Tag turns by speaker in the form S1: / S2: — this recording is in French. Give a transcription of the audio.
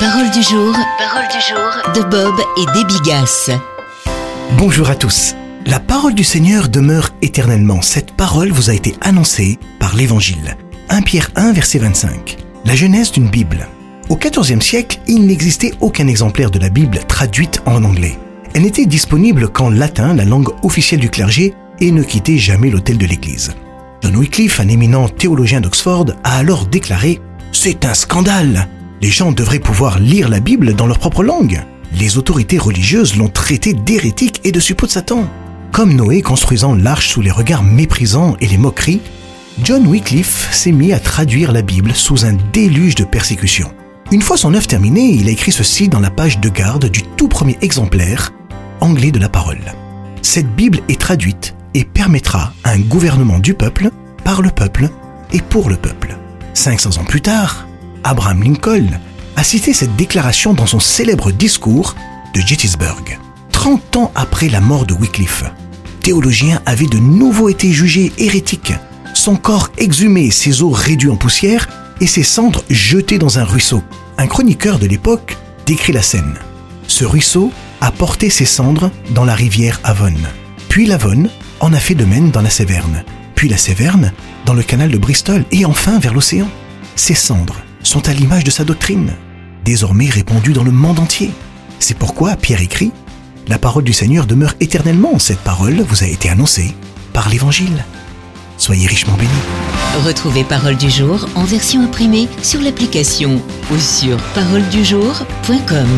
S1: Parole du jour, parole du jour de Bob et des Bigas.
S2: Bonjour à tous. La parole du Seigneur demeure éternellement. Cette parole vous a été annoncée par l'Évangile. 1 Pierre 1, verset 25. La genèse d'une Bible. Au XIVe siècle, il n'existait aucun exemplaire de la Bible traduite en anglais. Elle n'était disponible qu'en latin, la langue officielle du clergé, et ne quittait jamais l'autel de l'Église. John Wycliffe, un éminent théologien d'Oxford, a alors déclaré C'est un scandale Les gens devraient pouvoir lire la Bible dans leur propre langue. Les autorités religieuses l'ont traité d'hérétique et de suppôt de Satan. Comme Noé construisant l'arche sous les regards méprisants et les moqueries, John Wycliffe s'est mis à traduire la Bible sous un déluge de persécutions. Une fois son œuvre terminée, il a écrit ceci dans la page de garde du tout premier exemplaire anglais de la parole. Cette Bible est traduite et permettra un gouvernement du peuple, par le peuple et pour le peuple. 500 ans plus tard, Abraham Lincoln a cité cette déclaration dans son célèbre discours de Gettysburg, 30 ans après la mort de Wycliffe. Théologien avait de nouveau été jugé hérétique, son corps exhumé, ses os réduits en poussière et ses cendres jetées dans un ruisseau. Un chroniqueur de l'époque décrit la scène. Ce ruisseau a porté ses cendres dans la rivière Avon. Puis l'Avon en a fait de même dans la Séverne. Puis la Séverne dans le canal de Bristol et enfin vers l'océan. Ses cendres sont à l'image de sa doctrine, désormais répandue dans le monde entier. C'est pourquoi Pierre écrit La parole du Seigneur demeure éternellement. Cette parole vous a été annoncée par l'Évangile. Soyez richement bénis.
S1: Retrouvez Parole du jour en version imprimée sur l'application ou sur paroledujour.com.